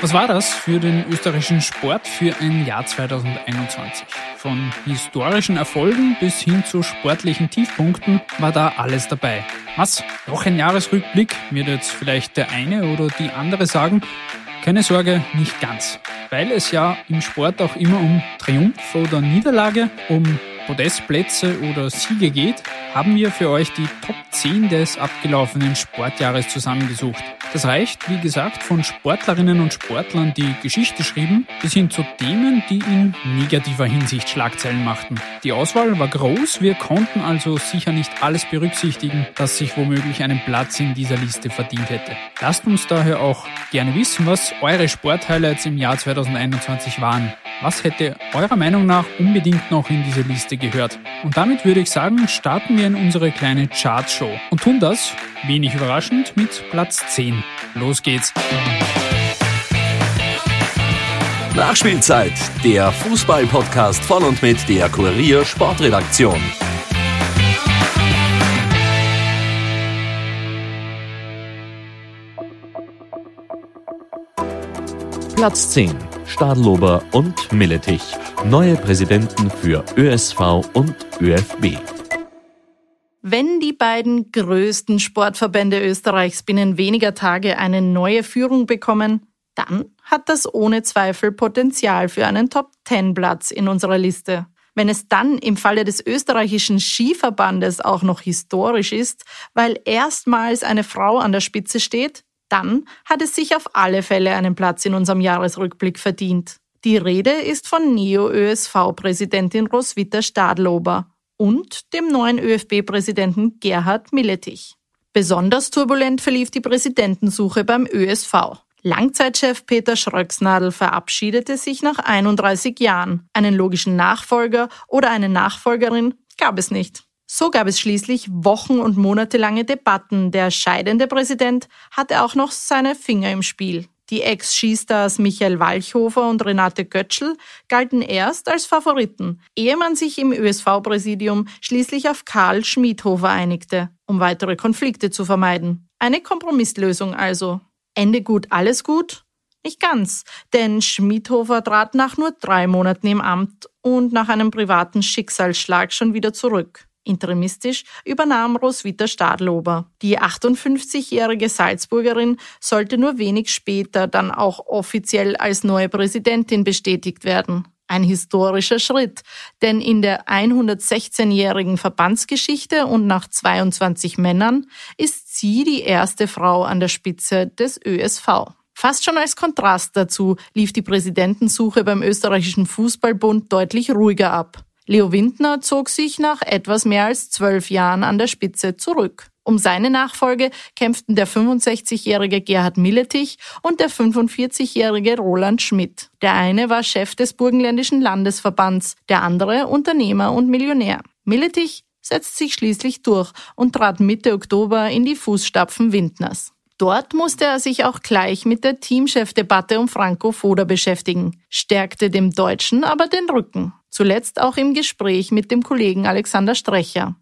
Was war das für den österreichischen Sport für ein Jahr 2021? Von historischen Erfolgen bis hin zu sportlichen Tiefpunkten war da alles dabei. Was? Noch ein Jahresrückblick, wird jetzt vielleicht der eine oder die andere sagen. Keine Sorge, nicht ganz. Weil es ja im Sport auch immer um Triumph oder Niederlage, um Podestplätze oder Siege geht, haben wir für euch die Top 10 des abgelaufenen Sportjahres zusammengesucht. Das reicht, wie gesagt, von Sportlerinnen und Sportlern, die Geschichte schrieben, bis hin zu Themen, die in negativer Hinsicht Schlagzeilen machten. Die Auswahl war groß, wir konnten also sicher nicht alles berücksichtigen, das sich womöglich einen Platz in dieser Liste verdient hätte. Lasst uns daher auch gerne wissen, was eure Sporthighlights im Jahr 2021 waren. Was hätte eurer Meinung nach unbedingt noch in diese Liste gehört? Und damit würde ich sagen, starten wir in unsere kleine Chartshow und tun das, wenig überraschend, mit Platz 10. Los geht's! Nachspielzeit, der Fußball-Podcast von und mit der Kurier Sportredaktion. Platz 10. Stadlober und Milletich. Neue Präsidenten für ÖSV und ÖFB. Wenn die beiden größten Sportverbände Österreichs binnen weniger Tage eine neue Führung bekommen, dann hat das ohne Zweifel Potenzial für einen Top-10-Platz in unserer Liste. Wenn es dann im Falle des österreichischen Skiverbandes auch noch historisch ist, weil erstmals eine Frau an der Spitze steht, dann hat es sich auf alle Fälle einen Platz in unserem Jahresrückblick verdient. Die Rede ist von Neo-ÖSV-Präsidentin Roswitha Stadlober und dem neuen ÖFB-Präsidenten Gerhard Milletich. Besonders turbulent verlief die Präsidentensuche beim ÖSV. Langzeitchef Peter Schröcksnadel verabschiedete sich nach 31 Jahren. Einen logischen Nachfolger oder eine Nachfolgerin gab es nicht. So gab es schließlich wochen- und monatelange Debatten. Der scheidende Präsident hatte auch noch seine Finger im Spiel. Die Ex-Skistars Michael Walchhofer und Renate Götschel galten erst als Favoriten, ehe man sich im ÖSV-Präsidium schließlich auf Karl Schmidhofer einigte, um weitere Konflikte zu vermeiden. Eine Kompromisslösung also. Ende gut, alles gut? Nicht ganz, denn Schmidhofer trat nach nur drei Monaten im Amt und nach einem privaten Schicksalsschlag schon wieder zurück. Interimistisch übernahm Roswitha Stadlober. Die 58-jährige Salzburgerin sollte nur wenig später dann auch offiziell als neue Präsidentin bestätigt werden. Ein historischer Schritt, denn in der 116-jährigen Verbandsgeschichte und nach 22 Männern ist sie die erste Frau an der Spitze des ÖSV. Fast schon als Kontrast dazu lief die Präsidentensuche beim österreichischen Fußballbund deutlich ruhiger ab. Leo Windner zog sich nach etwas mehr als zwölf Jahren an der Spitze zurück. Um seine Nachfolge kämpften der 65-jährige Gerhard Milletich und der 45-jährige Roland Schmidt. Der eine war Chef des Burgenländischen Landesverbands, der andere Unternehmer und Millionär. Milletich setzt sich schließlich durch und trat Mitte Oktober in die Fußstapfen Windners. Dort musste er sich auch gleich mit der Teamchefdebatte um Franco Foda beschäftigen, stärkte dem Deutschen aber den Rücken. Zuletzt auch im Gespräch mit dem Kollegen Alexander Strecher.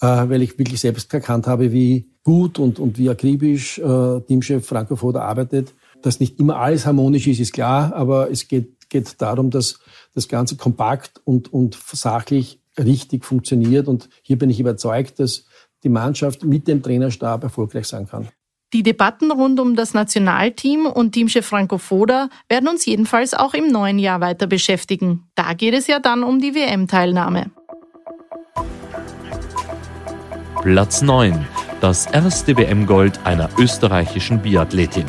Äh, weil ich wirklich selbst erkannt habe, wie gut und, und wie akribisch äh, Teamchef Franco Foda arbeitet. Dass nicht immer alles harmonisch ist, ist klar, aber es geht, geht darum, dass das Ganze kompakt und, und sachlich richtig funktioniert. Und hier bin ich überzeugt, dass die Mannschaft mit dem Trainerstab erfolgreich sein kann. Die Debatten rund um das Nationalteam und Teamchef Franco Foda werden uns jedenfalls auch im neuen Jahr weiter beschäftigen. Da geht es ja dann um die WM-Teilnahme. Platz 9. Das erste WM-Gold einer österreichischen Biathletin.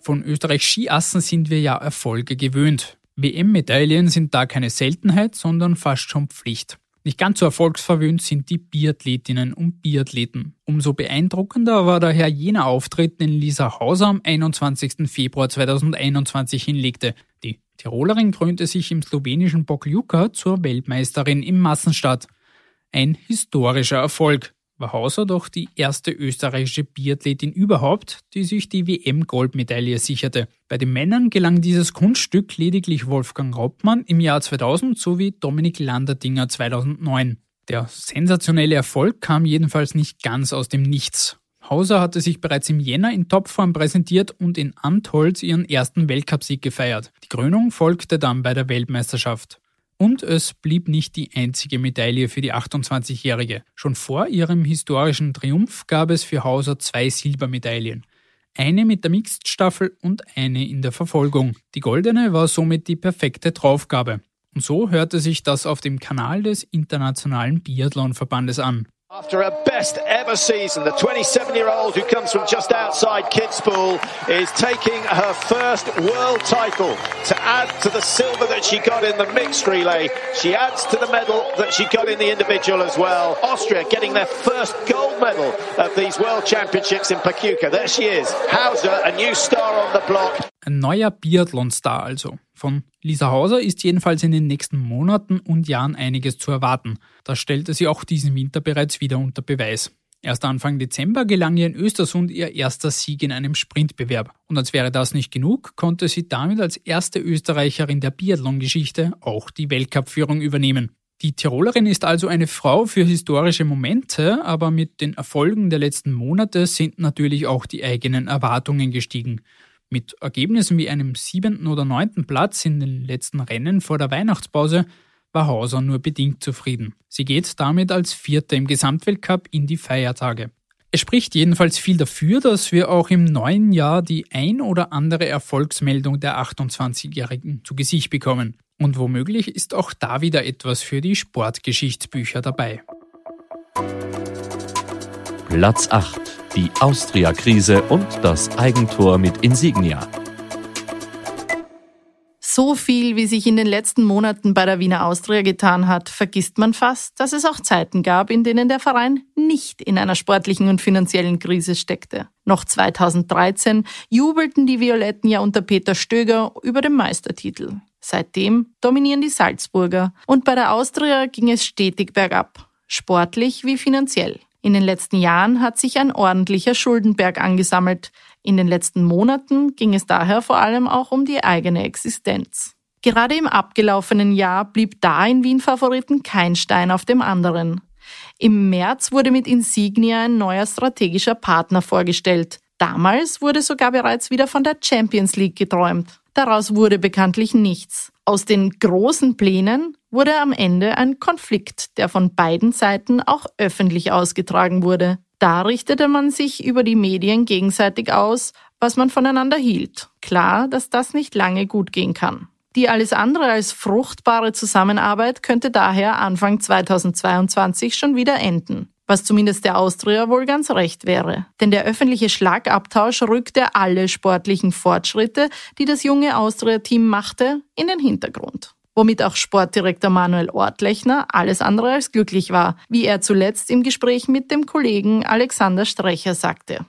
Von Österreichs Skiassen sind wir ja Erfolge gewöhnt. WM-Medaillen sind da keine Seltenheit, sondern fast schon Pflicht. Nicht ganz so erfolgsverwöhnt sind die Biathletinnen und Biathleten. Umso beeindruckender war daher jener Auftritt, den Lisa Hauser am 21. Februar 2021 hinlegte. Die Tirolerin krönte sich im slowenischen Pokljuka zur Weltmeisterin im Massenstart. Ein historischer Erfolg war Hauser doch die erste österreichische Biathletin überhaupt, die sich die WM-Goldmedaille sicherte. Bei den Männern gelang dieses Kunststück lediglich Wolfgang Roppmann im Jahr 2000 sowie Dominik Landerdinger 2009. Der sensationelle Erfolg kam jedenfalls nicht ganz aus dem Nichts. Hauser hatte sich bereits im Jänner in Topform präsentiert und in Antholz ihren ersten Weltcupsieg gefeiert. Die Krönung folgte dann bei der Weltmeisterschaft. Und es blieb nicht die einzige Medaille für die 28-Jährige. Schon vor ihrem historischen Triumph gab es für Hauser zwei Silbermedaillen. Eine mit der Mixed-Staffel und eine in der Verfolgung. Die goldene war somit die perfekte Draufgabe. Und so hörte sich das auf dem Kanal des Internationalen Biathlonverbandes an. After a best ever season, the 27 year old who comes from just outside Kitzbühel is taking her first world title to add to the silver that she got in the mixed relay. She adds to the medal that she got in the individual as well. Austria getting their first gold medal of these world championships in Pachuca. There she is, Hauser, a new star on the block. Ein neuer Biathlon-Star also. Von Lisa Hauser ist jedenfalls in den nächsten Monaten und Jahren einiges zu erwarten. Das stellte sie auch diesen Winter bereits wieder unter Beweis. Erst Anfang Dezember gelang ihr in Östersund ihr erster Sieg in einem Sprintbewerb. Und als wäre das nicht genug, konnte sie damit als erste Österreicherin der Biathlon-Geschichte auch die Weltcup-Führung übernehmen. Die Tirolerin ist also eine Frau für historische Momente, aber mit den Erfolgen der letzten Monate sind natürlich auch die eigenen Erwartungen gestiegen. Mit Ergebnissen wie einem siebenten oder neunten Platz in den letzten Rennen vor der Weihnachtspause war Hauser nur bedingt zufrieden. Sie geht damit als Vierte im Gesamtweltcup in die Feiertage. Es spricht jedenfalls viel dafür, dass wir auch im neuen Jahr die ein oder andere Erfolgsmeldung der 28-Jährigen zu Gesicht bekommen. Und womöglich ist auch da wieder etwas für die Sportgeschichtsbücher dabei. Platz 8. Die Austria-Krise und das Eigentor mit Insignia. So viel, wie sich in den letzten Monaten bei der Wiener Austria getan hat, vergisst man fast, dass es auch Zeiten gab, in denen der Verein nicht in einer sportlichen und finanziellen Krise steckte. Noch 2013 jubelten die Violetten ja unter Peter Stöger über den Meistertitel. Seitdem dominieren die Salzburger und bei der Austria ging es stetig bergab, sportlich wie finanziell. In den letzten Jahren hat sich ein ordentlicher Schuldenberg angesammelt. In den letzten Monaten ging es daher vor allem auch um die eigene Existenz. Gerade im abgelaufenen Jahr blieb da in Wien Favoriten kein Stein auf dem anderen. Im März wurde mit Insignia ein neuer strategischer Partner vorgestellt. Damals wurde sogar bereits wieder von der Champions League geträumt. Daraus wurde bekanntlich nichts. Aus den großen Plänen wurde am Ende ein Konflikt, der von beiden Seiten auch öffentlich ausgetragen wurde. Da richtete man sich über die Medien gegenseitig aus, was man voneinander hielt. Klar, dass das nicht lange gut gehen kann. Die alles andere als fruchtbare Zusammenarbeit könnte daher Anfang 2022 schon wieder enden. Was zumindest der Austria wohl ganz recht wäre. Denn der öffentliche Schlagabtausch rückte alle sportlichen Fortschritte, die das junge Austria-Team machte, in den Hintergrund womit auch Sportdirektor Manuel Ortlechner alles andere als glücklich war, wie er zuletzt im Gespräch mit dem Kollegen Alexander Strecher sagte.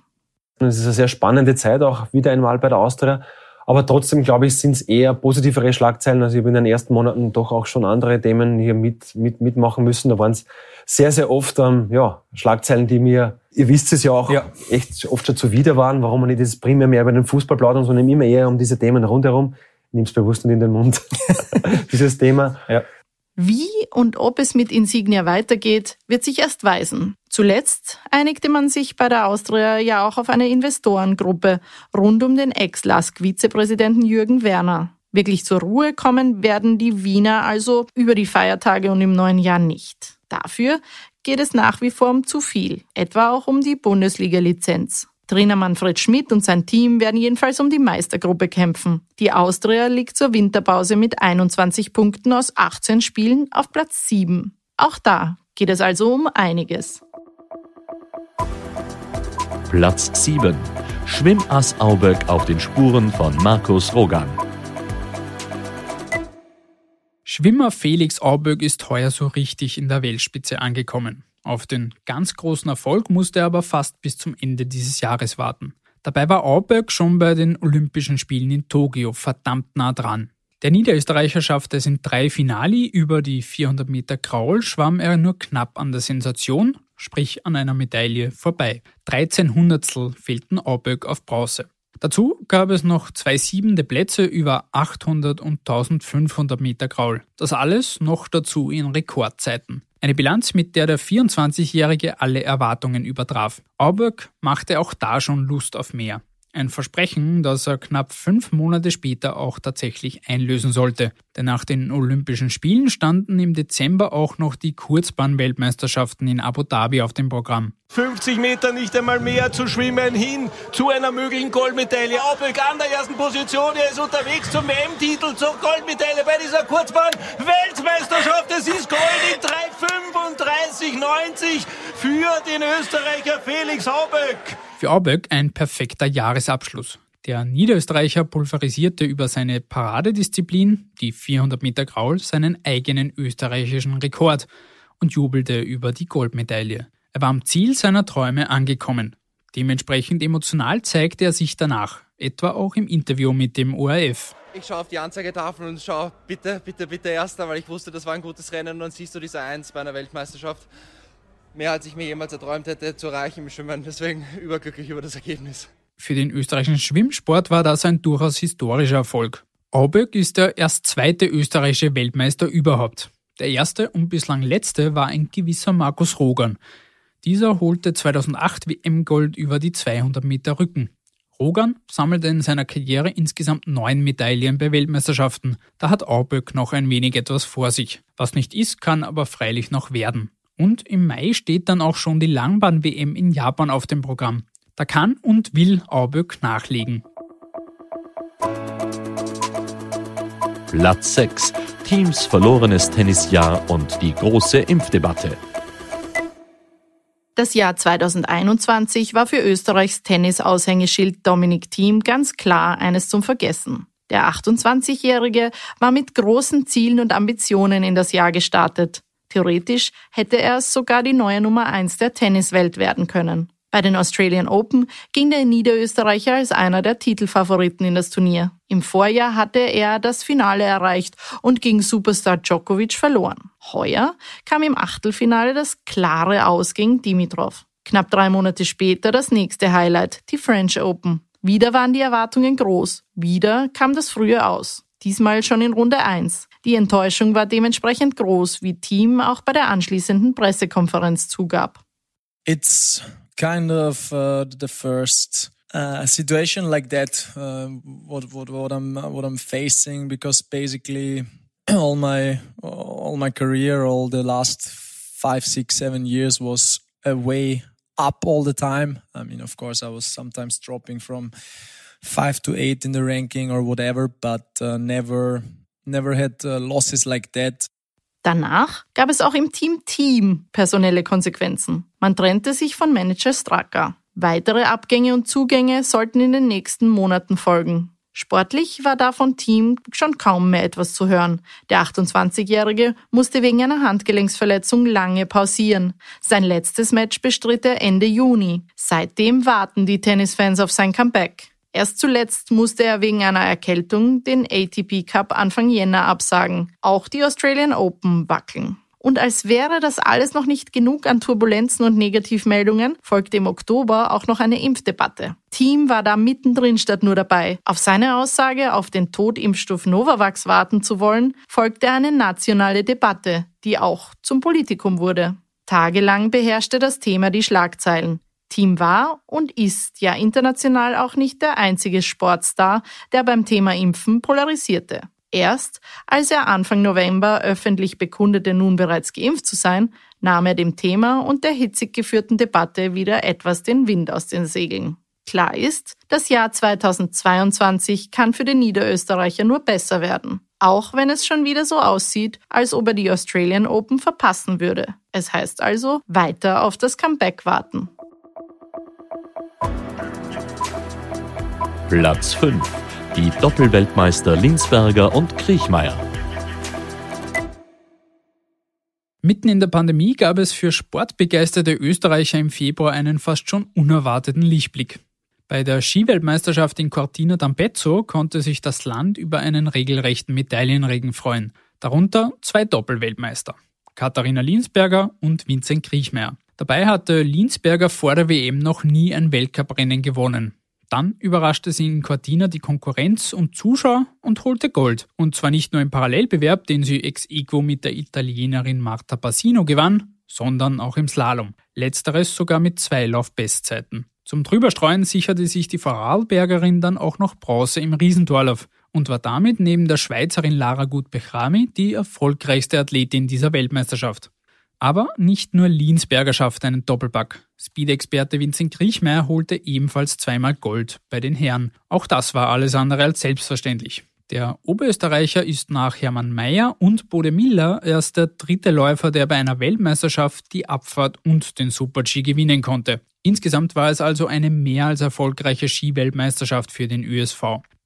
Es ist eine sehr spannende Zeit, auch wieder einmal bei der Austria. Aber trotzdem, glaube ich, sind es eher positivere Schlagzeilen. Also ich habe in den ersten Monaten doch auch schon andere Themen hier mit, mit, mitmachen müssen. Da waren es sehr, sehr oft ähm, ja, Schlagzeilen, die mir, ihr wisst es ja auch, ja. echt oft schon zuwider waren, warum man nicht das primär mehr über den Fußball plaudern, sondern immer eher um diese Themen rundherum nimm's bewusst nicht in den Mund, dieses Thema. Ja. Wie und ob es mit Insignia weitergeht, wird sich erst weisen. Zuletzt einigte man sich bei der Austria ja auch auf eine Investorengruppe rund um den Ex-Lask-Vizepräsidenten Jürgen Werner. Wirklich zur Ruhe kommen werden die Wiener also über die Feiertage und im neuen Jahr nicht. Dafür geht es nach wie vor um zu viel, etwa auch um die Bundesliga-Lizenz. Trainer Manfred Schmidt und sein Team werden jedenfalls um die Meistergruppe kämpfen. Die Austria liegt zur Winterpause mit 21 Punkten aus 18 Spielen auf Platz 7. Auch da geht es also um einiges. Platz 7. Schwimmass Auberg auf den Spuren von Markus Rogan. Schwimmer Felix Auböck ist heuer so richtig in der Weltspitze angekommen. Auf den ganz großen Erfolg musste er aber fast bis zum Ende dieses Jahres warten. Dabei war Auböck schon bei den Olympischen Spielen in Tokio verdammt nah dran. Der Niederösterreicher schaffte es in drei Finali. Über die 400 Meter Kraul schwamm er nur knapp an der Sensation, sprich an einer Medaille, vorbei. 13 Hundertstel fehlten Auböck auf Bronze. Dazu gab es noch zwei siebende Plätze über 800 und 1500 Meter Graul. Das alles noch dazu in Rekordzeiten. Eine Bilanz, mit der der 24-Jährige alle Erwartungen übertraf. Auberg machte auch da schon Lust auf mehr. Ein Versprechen, das er knapp fünf Monate später auch tatsächlich einlösen sollte. Denn nach den Olympischen Spielen standen im Dezember auch noch die Kurzbahn-Weltmeisterschaften in Abu Dhabi auf dem Programm. 50 Meter nicht einmal mehr zu schwimmen hin zu einer möglichen Goldmedaille. Auböck an der ersten Position, er ist unterwegs zum WM-Titel, zur Goldmedaille bei dieser Kurzbahn-Weltmeisterschaft. Es ist Gold in 3,35,90 für den Österreicher Felix Auböck. Für Auböck ein perfekter Jahresabschluss. Der Niederösterreicher pulverisierte über seine Paradedisziplin, die 400 Meter Graul, seinen eigenen österreichischen Rekord und jubelte über die Goldmedaille. Er war am Ziel seiner Träume angekommen. Dementsprechend emotional zeigte er sich danach, etwa auch im Interview mit dem ORF. Ich schaue auf die Anzeigetafel und schaue, bitte, bitte, bitte Erster, weil ich wusste, das war ein gutes Rennen und dann siehst du diese Eins bei einer Weltmeisterschaft mehr als ich mir jemals erträumt hätte zu erreichen im Schwimmen. Deswegen überglücklich über das Ergebnis. Für den österreichischen Schwimmsport war das ein durchaus historischer Erfolg. Auböck ist der erst zweite österreichische Weltmeister überhaupt. Der erste und bislang letzte war ein gewisser Markus Rogan. Dieser holte 2008 WM-Gold über die 200 Meter Rücken. Rogan sammelte in seiner Karriere insgesamt neun Medaillen bei Weltmeisterschaften. Da hat Auböck noch ein wenig etwas vor sich. Was nicht ist, kann aber freilich noch werden. Und im Mai steht dann auch schon die Langbahn-WM in Japan auf dem Programm. Da kann und will Auböck nachlegen. Platz 6. Teams verlorenes Tennisjahr und die große Impfdebatte. Das Jahr 2021 war für Österreichs Tennis-Aushängeschild Dominik Thiem ganz klar eines zum Vergessen. Der 28-Jährige war mit großen Zielen und Ambitionen in das Jahr gestartet. Theoretisch hätte er sogar die neue Nummer 1 der Tenniswelt werden können. Bei den Australian Open ging der Niederösterreicher als einer der Titelfavoriten in das Turnier. Im Vorjahr hatte er das Finale erreicht und gegen Superstar Djokovic verloren. Heuer kam im Achtelfinale das klare Aus gegen Dimitrov. Knapp drei Monate später das nächste Highlight, die French Open. Wieder waren die Erwartungen groß. Wieder kam das frühe Aus. Diesmal schon in Runde 1. Die Enttäuschung war dementsprechend groß, wie Team auch bei der anschließenden Pressekonferenz zugab. It's kind of uh, the first uh, situation like that uh, what, what, what I'm what I'm facing because basically all my all my career all the last five six seven years was a way up all the time I mean of course I was sometimes dropping from five to eight in the ranking or whatever but uh, never never had uh, losses like that. Danach gab es auch im Team Team personelle Konsequenzen. Man trennte sich von Manager Straka. Weitere Abgänge und Zugänge sollten in den nächsten Monaten folgen. Sportlich war da von Team schon kaum mehr etwas zu hören. Der 28-Jährige musste wegen einer Handgelenksverletzung lange pausieren. Sein letztes Match bestritt er Ende Juni. Seitdem warten die Tennisfans auf sein Comeback. Erst zuletzt musste er wegen einer Erkältung den ATP Cup Anfang Jänner absagen. Auch die Australian Open wackeln. Und als wäre das alles noch nicht genug an Turbulenzen und Negativmeldungen, folgte im Oktober auch noch eine Impfdebatte. Team war da mittendrin statt nur dabei. Auf seine Aussage, auf den Totimpfstoff Novavax warten zu wollen, folgte eine nationale Debatte, die auch zum Politikum wurde. Tagelang beherrschte das Thema die Schlagzeilen. Team war und ist ja international auch nicht der einzige Sportstar, der beim Thema Impfen polarisierte. Erst als er Anfang November öffentlich bekundete, nun bereits geimpft zu sein, nahm er dem Thema und der hitzig geführten Debatte wieder etwas den Wind aus den Segeln. Klar ist, das Jahr 2022 kann für den Niederösterreicher nur besser werden. Auch wenn es schon wieder so aussieht, als ob er die Australian Open verpassen würde. Es heißt also weiter auf das Comeback warten. Platz 5. Die Doppelweltmeister Linsberger und Kriechmeier. Mitten in der Pandemie gab es für sportbegeisterte Österreicher im Februar einen fast schon unerwarteten Lichtblick. Bei der Skiweltmeisterschaft in Cortina d'Ampezzo konnte sich das Land über einen regelrechten Medaillenregen freuen. Darunter zwei Doppelweltmeister. Katharina Linsberger und Vincent Kriechmeier. Dabei hatte Linsberger vor der WM noch nie ein Weltcuprennen gewonnen. Dann überraschte sie in Cortina die Konkurrenz und Zuschauer und holte Gold. Und zwar nicht nur im Parallelbewerb, den sie ex equo mit der Italienerin Marta Bassino gewann, sondern auch im Slalom. Letzteres sogar mit zwei Laufbestzeiten. Zum Drüberstreuen sicherte sich die Vorarlbergerin dann auch noch Bronze im Riesentorlauf und war damit neben der Schweizerin Lara Gut-Bechrami die erfolgreichste Athletin dieser Weltmeisterschaft. Aber nicht nur Linsberger schaffte einen Doppelpack. Speed-Experte Vincent Kriechmeier holte ebenfalls zweimal Gold bei den Herren. Auch das war alles andere als selbstverständlich. Der Oberösterreicher ist nach Hermann Mayer und Bode Miller erst der dritte Läufer, der bei einer Weltmeisterschaft die Abfahrt und den Super-G gewinnen konnte. Insgesamt war es also eine mehr als erfolgreiche Skiweltmeisterschaft für den ÖSV.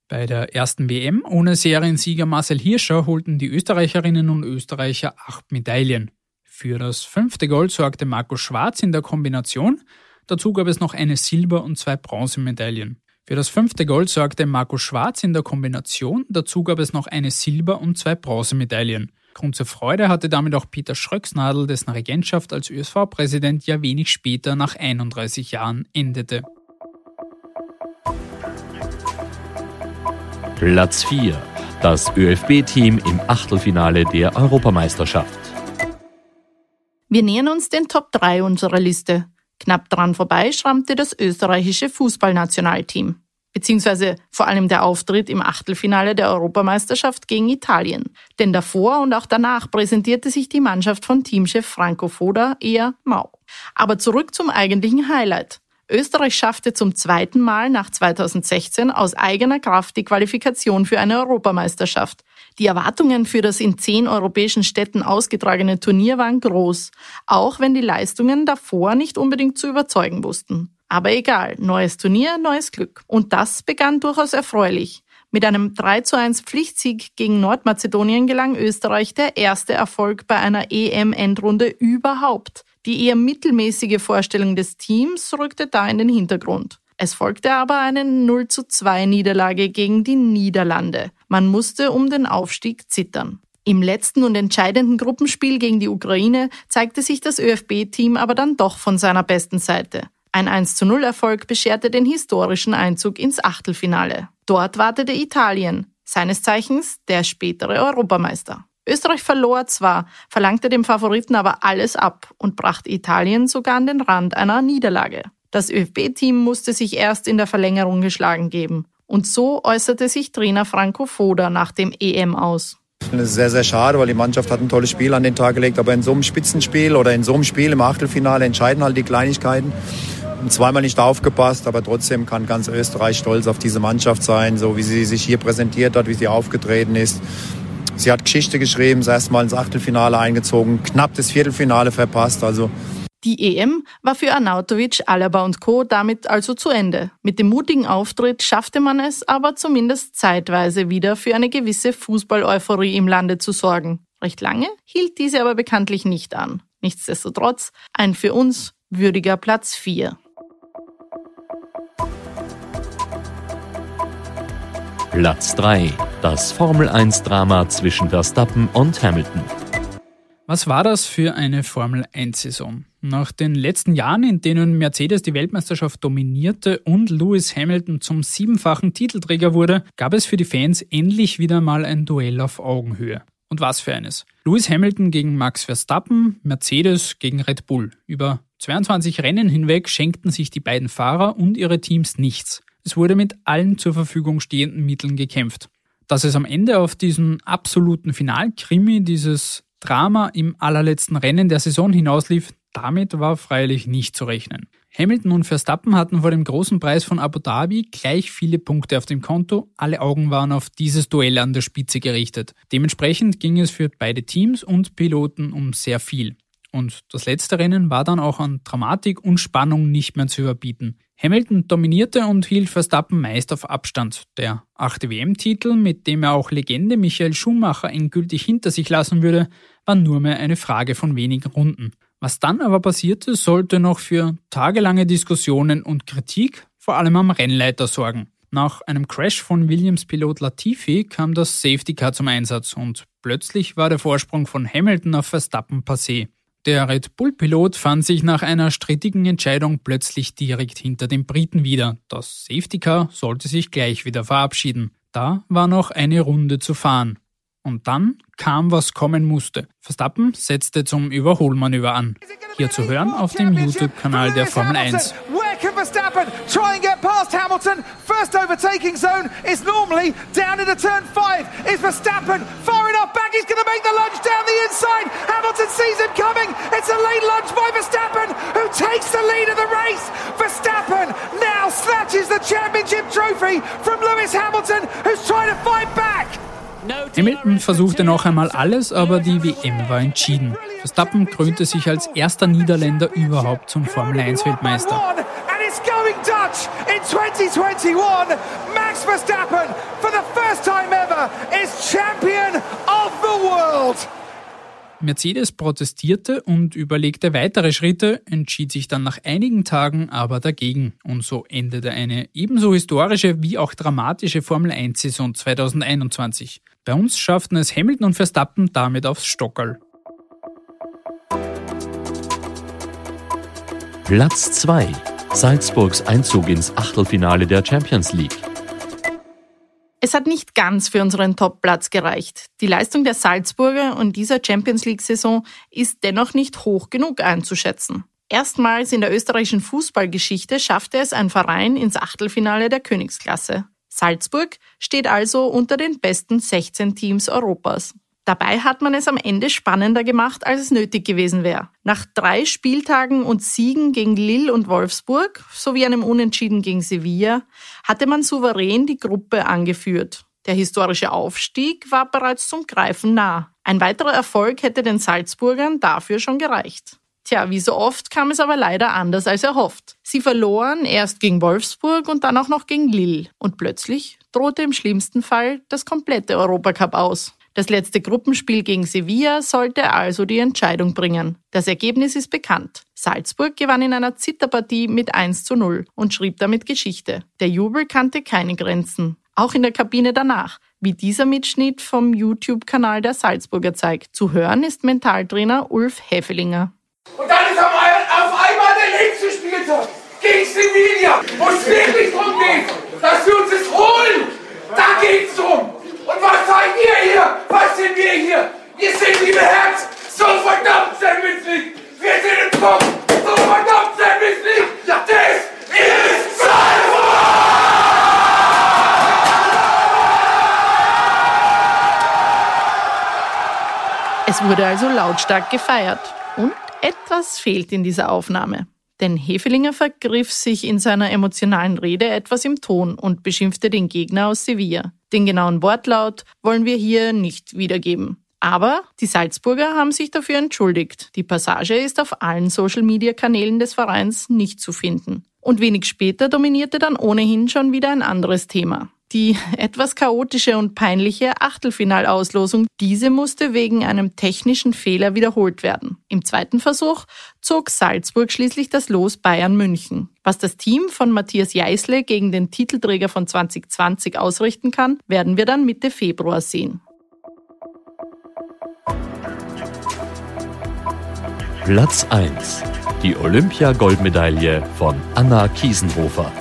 Bei der ersten WM ohne Seriensieger Marcel Hirscher holten die Österreicherinnen und Österreicher acht Medaillen. Für das fünfte Gold sorgte Marco Schwarz in der Kombination. Dazu gab es noch eine Silber- und zwei Bronzemedaillen. Für das fünfte Gold sorgte Marco Schwarz in der Kombination. Dazu gab es noch eine Silber- und zwei Bronzemedaillen. Grund zur Freude hatte damit auch Peter Schröcksnadel, dessen Regentschaft als ÖSV-Präsident ja wenig später nach 31 Jahren endete. Platz 4. Das ÖFB-Team im Achtelfinale der Europameisterschaft. Wir nähern uns den Top 3 unserer Liste. Knapp dran vorbei schrammte das österreichische Fußballnationalteam. Beziehungsweise vor allem der Auftritt im Achtelfinale der Europameisterschaft gegen Italien. Denn davor und auch danach präsentierte sich die Mannschaft von Teamchef Franco Foda eher mau. Aber zurück zum eigentlichen Highlight. Österreich schaffte zum zweiten Mal nach 2016 aus eigener Kraft die Qualifikation für eine Europameisterschaft. Die Erwartungen für das in zehn europäischen Städten ausgetragene Turnier waren groß, auch wenn die Leistungen davor nicht unbedingt zu überzeugen wussten. Aber egal, neues Turnier, neues Glück. Und das begann durchaus erfreulich. Mit einem 3 zu 1 Pflichtsieg gegen Nordmazedonien gelang Österreich der erste Erfolg bei einer EM-Endrunde überhaupt. Die eher mittelmäßige Vorstellung des Teams rückte da in den Hintergrund. Es folgte aber eine 0 zu 2 Niederlage gegen die Niederlande. Man musste um den Aufstieg zittern. Im letzten und entscheidenden Gruppenspiel gegen die Ukraine zeigte sich das ÖFB-Team aber dann doch von seiner besten Seite. Ein 1 zu 0 Erfolg bescherte den historischen Einzug ins Achtelfinale. Dort wartete Italien, seines Zeichens der spätere Europameister. Österreich verlor zwar, verlangte dem Favoriten aber alles ab und brachte Italien sogar an den Rand einer Niederlage. Das ÖFB-Team musste sich erst in der Verlängerung geschlagen geben. Und so äußerte sich Trainer Franco Foda nach dem EM aus. Das ist sehr, sehr schade, weil die Mannschaft hat ein tolles Spiel an den Tag gelegt. Aber in so einem Spitzenspiel oder in so einem Spiel im Achtelfinale entscheiden halt die Kleinigkeiten. Zweimal nicht aufgepasst, aber trotzdem kann ganz Österreich stolz auf diese Mannschaft sein, so wie sie sich hier präsentiert hat, wie sie aufgetreten ist. Sie hat Geschichte geschrieben, ist erstmal ins Achtelfinale eingezogen, knapp das Viertelfinale verpasst. Also die EM war für Arnautovic, Alaba und Co. damit also zu Ende. Mit dem mutigen Auftritt schaffte man es aber zumindest zeitweise wieder für eine gewisse Fußball-Euphorie im Lande zu sorgen. Recht lange hielt diese aber bekanntlich nicht an. Nichtsdestotrotz ein für uns würdiger Platz 4. Platz 3. Das Formel-1-Drama zwischen Verstappen und Hamilton. Was war das für eine Formel-1-Saison? Nach den letzten Jahren, in denen Mercedes die Weltmeisterschaft dominierte und Lewis Hamilton zum siebenfachen Titelträger wurde, gab es für die Fans endlich wieder mal ein Duell auf Augenhöhe. Und was für eines. Lewis Hamilton gegen Max Verstappen, Mercedes gegen Red Bull. Über 22 Rennen hinweg schenkten sich die beiden Fahrer und ihre Teams nichts. Es wurde mit allen zur Verfügung stehenden Mitteln gekämpft. Dass es am Ende auf diesen absoluten Finalkrimi, dieses Drama im allerletzten Rennen der Saison hinauslief, damit war freilich nicht zu rechnen. Hamilton und Verstappen hatten vor dem großen Preis von Abu Dhabi gleich viele Punkte auf dem Konto. Alle Augen waren auf dieses Duell an der Spitze gerichtet. Dementsprechend ging es für beide Teams und Piloten um sehr viel. Und das letzte Rennen war dann auch an Dramatik und Spannung nicht mehr zu überbieten. Hamilton dominierte und hielt Verstappen meist auf Abstand. Der achte WM-Titel, mit dem er auch Legende Michael Schumacher endgültig hinter sich lassen würde, war nur mehr eine Frage von wenigen Runden. Was dann aber passierte, sollte noch für tagelange Diskussionen und Kritik, vor allem am Rennleiter, sorgen. Nach einem Crash von Williams-Pilot Latifi kam das Safety Car zum Einsatz und plötzlich war der Vorsprung von Hamilton auf Verstappen passé. Der Red Bull-Pilot fand sich nach einer strittigen Entscheidung plötzlich direkt hinter den Briten wieder. Das Safety Car sollte sich gleich wieder verabschieden. Da war noch eine Runde zu fahren. Und dann kam, was kommen musste. Verstappen setzte zum Überholmanöver an. Hier zu hören auf dem YouTube-Kanal der Formel 1. can Verstappen try and get past Hamilton? First overtaking zone is normally down into turn five. Is Verstappen far enough back? He's going to make the lunge down the inside. Hamilton sees him coming. It's a late lunge by Verstappen, who takes the lead of the race. Verstappen now snatches the championship trophy from Lewis Hamilton, who's trying to fight back. Hamilton versuchte noch einmal alles, aber die WM war entschieden. Verstappen krönte sich als erster Niederländer überhaupt zum Formel 1 Weltmeister. Max Verstappen for the first time ever is champion of the world. Mercedes protestierte und überlegte weitere Schritte, entschied sich dann nach einigen Tagen aber dagegen. Und so endete eine ebenso historische wie auch dramatische Formel 1-Saison 2021. Bei uns schafften es Hamilton und Verstappen damit aufs Stockerl. Platz 2. Salzburgs Einzug ins Achtelfinale der Champions League. Es hat nicht ganz für unseren Topplatz gereicht. Die Leistung der Salzburger und dieser Champions League-Saison ist dennoch nicht hoch genug einzuschätzen. Erstmals in der österreichischen Fußballgeschichte schaffte es ein Verein ins Achtelfinale der Königsklasse. Salzburg steht also unter den besten 16 Teams Europas. Dabei hat man es am Ende spannender gemacht, als es nötig gewesen wäre. Nach drei Spieltagen und Siegen gegen Lille und Wolfsburg sowie einem Unentschieden gegen Sevilla hatte man souverän die Gruppe angeführt. Der historische Aufstieg war bereits zum Greifen nah. Ein weiterer Erfolg hätte den Salzburgern dafür schon gereicht. Tja, wie so oft kam es aber leider anders als erhofft. Sie verloren erst gegen Wolfsburg und dann auch noch gegen Lille. Und plötzlich drohte im schlimmsten Fall das komplette Europacup aus. Das letzte Gruppenspiel gegen Sevilla sollte also die Entscheidung bringen. Das Ergebnis ist bekannt. Salzburg gewann in einer Zitterpartie mit 1 zu 0 und schrieb damit Geschichte. Der Jubel kannte keine Grenzen. Auch in der Kabine danach, wie dieser Mitschnitt vom YouTube-Kanal der Salzburger zeigt. Zu hören ist Mentaltrainer Ulf Hefelinger. Und dann ist auf einmal der nächste Spieltag gegen Sevilla, wo es wirklich darum geht, dass wir uns das holen. Da geht's drum. Und was seid ihr hier? Was sind wir hier? Wir sind, liebe Herz, so verdammt selbstmisslich. Wir sind im Kopf, so verdammt selbstmisslich. Ja. Das ist Salzburg! Es wurde also lautstark gefeiert. Und etwas fehlt in dieser Aufnahme. Denn Hefelinger vergriff sich in seiner emotionalen Rede etwas im Ton und beschimpfte den Gegner aus Sevilla. Den genauen Wortlaut wollen wir hier nicht wiedergeben. Aber die Salzburger haben sich dafür entschuldigt. Die Passage ist auf allen Social-Media-Kanälen des Vereins nicht zu finden. Und wenig später dominierte dann ohnehin schon wieder ein anderes Thema. Die etwas chaotische und peinliche Achtelfinalauslosung, diese musste wegen einem technischen Fehler wiederholt werden. Im zweiten Versuch zog Salzburg schließlich das Los Bayern München. Was das Team von Matthias Jeißle gegen den Titelträger von 2020 ausrichten kann, werden wir dann Mitte Februar sehen. Platz 1. Die Olympia-Goldmedaille von Anna Kiesenhofer.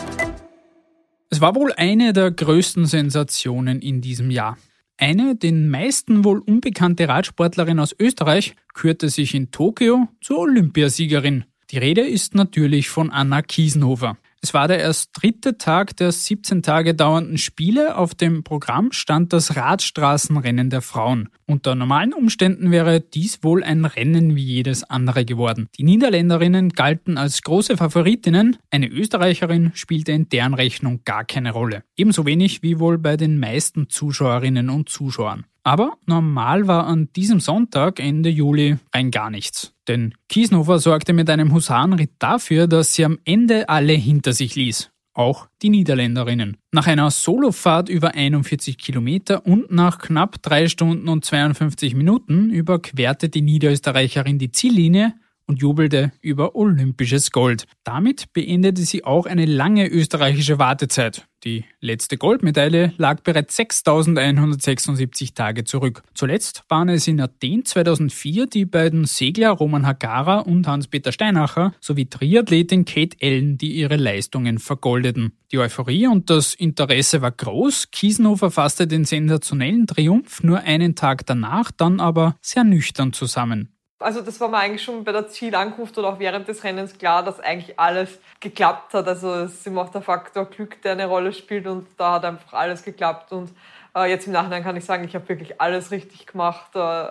Es war wohl eine der größten Sensationen in diesem Jahr. Eine den meisten wohl unbekannte Radsportlerin aus Österreich kürte sich in Tokio zur Olympiasiegerin. Die Rede ist natürlich von Anna Kiesenhofer. Es war der erst dritte Tag der 17 Tage dauernden Spiele. Auf dem Programm stand das Radstraßenrennen der Frauen. Unter normalen Umständen wäre dies wohl ein Rennen wie jedes andere geworden. Die Niederländerinnen galten als große Favoritinnen. Eine Österreicherin spielte in deren Rechnung gar keine Rolle. Ebenso wenig wie wohl bei den meisten Zuschauerinnen und Zuschauern. Aber normal war an diesem Sonntag Ende Juli rein gar nichts. Denn Kiesnover sorgte mit einem Husarenritt dafür, dass sie am Ende alle hinter sich ließ. Auch die Niederländerinnen. Nach einer Solofahrt über 41 Kilometer und nach knapp drei Stunden und 52 Minuten überquerte die Niederösterreicherin die Ziellinie und jubelte über olympisches Gold. Damit beendete sie auch eine lange österreichische Wartezeit. Die letzte Goldmedaille lag bereits 6176 Tage zurück. Zuletzt waren es in Athen 2004 die beiden Segler Roman Hagara und Hans-Peter Steinacher sowie Triathletin Kate Ellen, die ihre Leistungen vergoldeten. Die Euphorie und das Interesse war groß. Kiesenhofer fasste den sensationellen Triumph nur einen Tag danach dann aber sehr nüchtern zusammen. Also das war mir eigentlich schon bei der Zielankunft oder auch während des Rennens klar, dass eigentlich alles geklappt hat. Also es ist immer auch der Faktor Glück, der eine Rolle spielt und da hat einfach alles geklappt. Und äh, jetzt im Nachhinein kann ich sagen, ich habe wirklich alles richtig gemacht. Äh,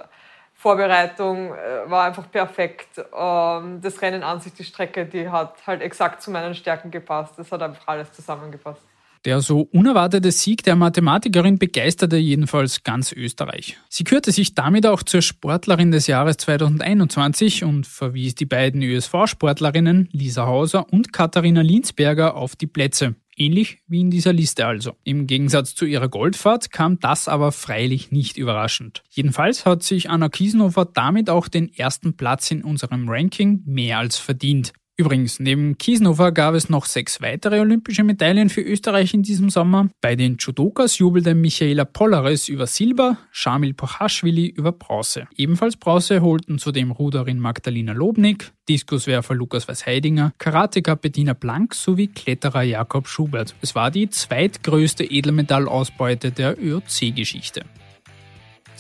Vorbereitung äh, war einfach perfekt. Ähm, das Rennen an sich, die Strecke, die hat halt exakt zu meinen Stärken gepasst. Das hat einfach alles zusammengepasst. Der so unerwartete Sieg der Mathematikerin begeisterte jedenfalls ganz Österreich. Sie kürte sich damit auch zur Sportlerin des Jahres 2021 und verwies die beiden ÖSV-Sportlerinnen Lisa Hauser und Katharina Linsberger auf die Plätze. Ähnlich wie in dieser Liste also. Im Gegensatz zu ihrer Goldfahrt kam das aber freilich nicht überraschend. Jedenfalls hat sich Anna Kiesenhofer damit auch den ersten Platz in unserem Ranking mehr als verdient. Übrigens, neben Kiesnover gab es noch sechs weitere olympische Medaillen für Österreich in diesem Sommer. Bei den Judokas jubelte Michaela Polaris über Silber, Shamil Pochashvili über Bronze. Ebenfalls Bronze holten zudem Ruderin Magdalena Lobnik, Diskuswerfer Lukas Weißheidinger, Karateka Bettina Blank sowie Kletterer Jakob Schubert. Es war die zweitgrößte Edelmetallausbeute der ÖOC-Geschichte.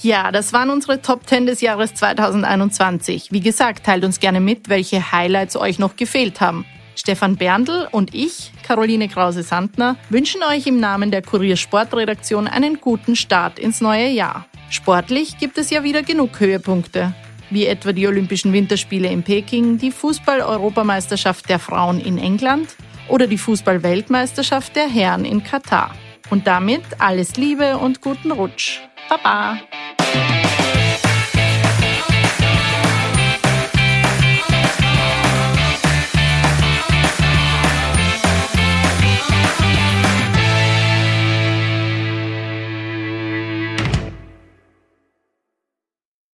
Ja, das waren unsere Top 10 des Jahres 2021. Wie gesagt, teilt uns gerne mit, welche Highlights euch noch gefehlt haben. Stefan Berndl und ich, Caroline Krause-Sandner, wünschen euch im Namen der Kurier Sportredaktion einen guten Start ins neue Jahr. Sportlich gibt es ja wieder genug Höhepunkte, wie etwa die Olympischen Winterspiele in Peking, die Fußball-Europameisterschaft der Frauen in England oder die Fußball-Weltmeisterschaft der Herren in Katar. Und damit alles Liebe und guten Rutsch. Pa, pa!